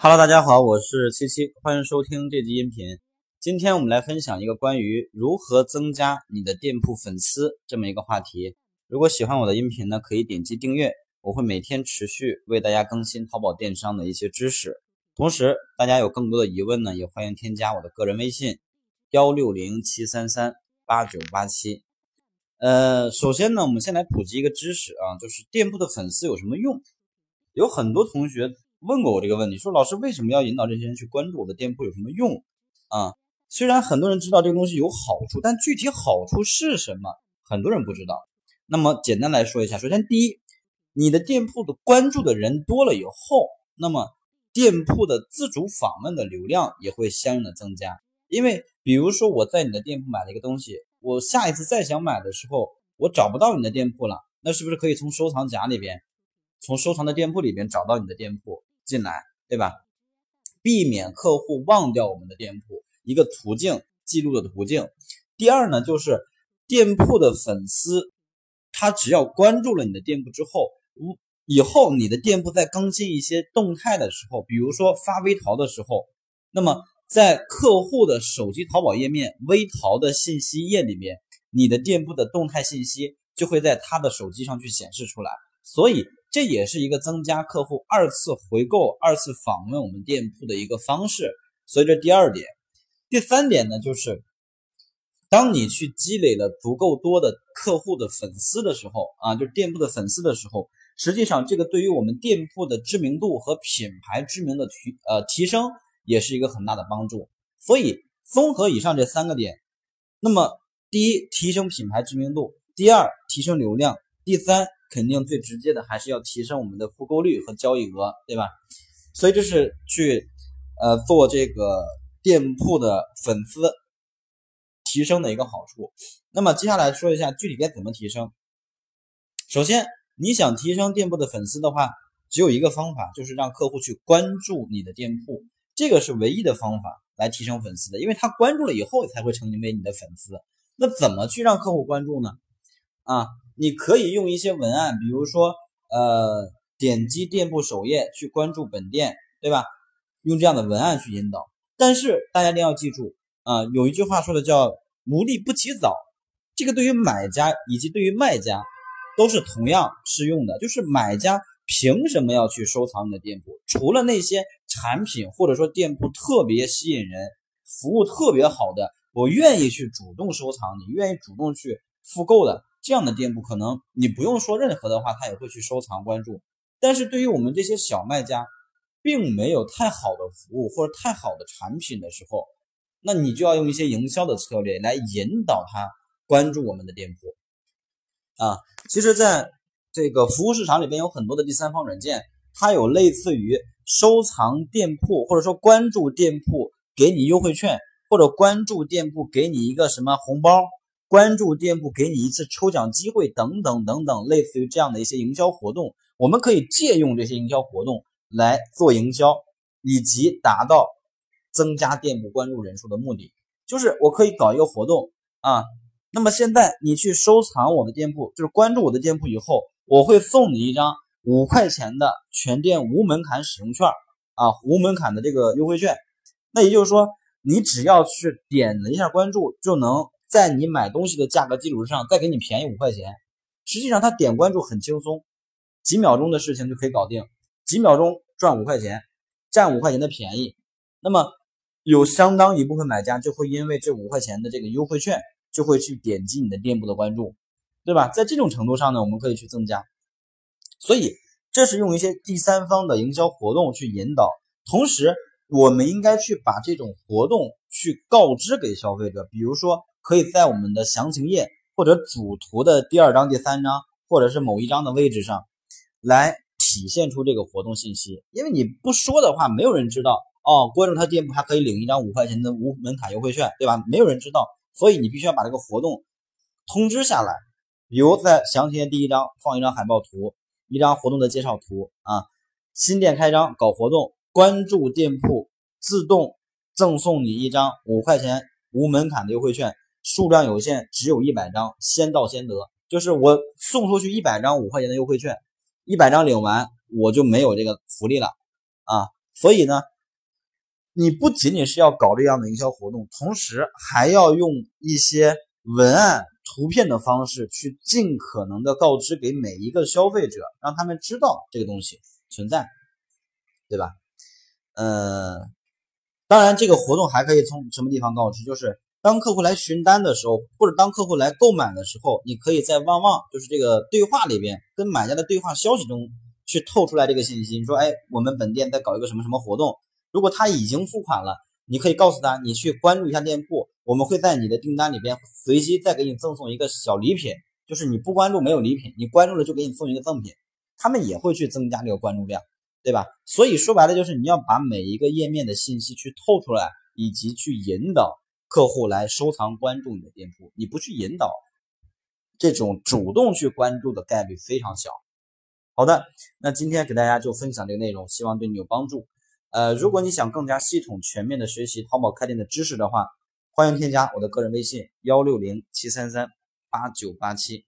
Hello，大家好，我是七七，欢迎收听这集音频。今天我们来分享一个关于如何增加你的店铺粉丝这么一个话题。如果喜欢我的音频呢，可以点击订阅，我会每天持续为大家更新淘宝电商的一些知识。同时，大家有更多的疑问呢，也欢迎添加我的个人微信幺六零七三三八九八七。呃，首先呢，我们先来普及一个知识啊，就是店铺的粉丝有什么用？有很多同学。问过我这个问题，说老师为什么要引导这些人去关注我的店铺有什么用啊？虽然很多人知道这个东西有好处，但具体好处是什么，很多人不知道。那么简单来说一下，首先第一，你的店铺的关注的人多了以后，那么店铺的自主访问的流量也会相应的增加。因为比如说我在你的店铺买了一个东西，我下一次再想买的时候，我找不到你的店铺了，那是不是可以从收藏夹里边，从收藏的店铺里边找到你的店铺？进来，对吧？避免客户忘掉我们的店铺，一个途径记录的途径。第二呢，就是店铺的粉丝，他只要关注了你的店铺之后，以后你的店铺在更新一些动态的时候，比如说发微淘的时候，那么在客户的手机淘宝页面微淘的信息页里面，你的店铺的动态信息就会在他的手机上去显示出来，所以。这也是一个增加客户二次回购、二次访问我们店铺的一个方式。所以这第二点，第三点呢，就是当你去积累了足够多的客户的粉丝的时候啊，就是店铺的粉丝的时候，实际上这个对于我们店铺的知名度和品牌知名的提呃提升也是一个很大的帮助。所以综合以上这三个点，那么第一，提升品牌知名度；第二，提升流量；第三。肯定最直接的还是要提升我们的复购率和交易额，对吧？所以这是去呃做这个店铺的粉丝提升的一个好处。那么接下来说一下具体该怎么提升。首先，你想提升店铺的粉丝的话，只有一个方法，就是让客户去关注你的店铺，这个是唯一的方法来提升粉丝的，因为他关注了以后才会成为你的粉丝。那怎么去让客户关注呢？啊？你可以用一些文案，比如说，呃，点击店铺首页去关注本店，对吧？用这样的文案去引导。但是大家一定要记住啊，有一句话说的叫“无利不起早”，这个对于买家以及对于卖家都是同样适用的。就是买家凭什么要去收藏你的店铺？除了那些产品或者说店铺特别吸引人、服务特别好的，我愿意去主动收藏，你愿意主动去复购的。这样的店铺可能你不用说任何的话，他也会去收藏关注。但是对于我们这些小卖家，并没有太好的服务或者太好的产品的时候，那你就要用一些营销的策略来引导他关注我们的店铺。啊，其实在这个服务市场里边有很多的第三方软件，它有类似于收藏店铺或者说关注店铺给你优惠券，或者关注店铺给你一个什么红包。关注店铺给你一次抽奖机会等等等等，类似于这样的一些营销活动，我们可以借用这些营销活动来做营销，以及达到增加店铺关注人数的目的。就是我可以搞一个活动啊，那么现在你去收藏我的店铺，就是关注我的店铺以后，我会送你一张五块钱的全店无门槛使用券啊，无门槛的这个优惠券。那也就是说，你只要去点了一下关注，就能。在你买东西的价格基础之上，再给你便宜五块钱，实际上他点关注很轻松，几秒钟的事情就可以搞定，几秒钟赚五块钱，占五块钱的便宜。那么有相当一部分买家就会因为这五块钱的这个优惠券，就会去点击你的店铺的关注，对吧？在这种程度上呢，我们可以去增加。所以这是用一些第三方的营销活动去引导，同时我们应该去把这种活动去告知给消费者，比如说。可以在我们的详情页或者主图的第二张、第三张，或者是某一张的位置上，来体现出这个活动信息。因为你不说的话，没有人知道哦。关注他店铺还可以领一张五块钱的无门槛优惠券，对吧？没有人知道，所以你必须要把这个活动通知下来。比如在详情页第一张放一张海报图，一张活动的介绍图啊。新店开张搞活动，关注店铺自动赠送你一张五块钱无门槛的优惠券。数量有限，只有一百张，先到先得。就是我送出去一百张五块钱的优惠券，一百张领完我就没有这个福利了啊！所以呢，你不仅仅是要搞这样的营销活动，同时还要用一些文案、图片的方式去尽可能的告知给每一个消费者，让他们知道这个东西存在，对吧？呃，当然，这个活动还可以从什么地方告知？就是当客户来询单的时候，或者当客户来购买的时候，你可以在旺旺，就是这个对话里边，跟买家的对话消息中去透出来这个信息。你说，哎，我们本店在搞一个什么什么活动？如果他已经付款了，你可以告诉他，你去关注一下店铺，我们会在你的订单里边随机再给你赠送一个小礼品，就是你不关注没有礼品，你关注了就给你送一个赠品，他们也会去增加这个关注量，对吧？所以说白了就是你要把每一个页面的信息去透出来，以及去引导客户来收藏关注你的店铺，你不去引导，这种主动去关注的概率非常小。好的，那今天给大家就分享这个内容，希望对你有帮助。呃，如果你想更加系统全面的学习淘宝开店的知识的话，欢迎添加我的个人微信幺六零七三三八九八七。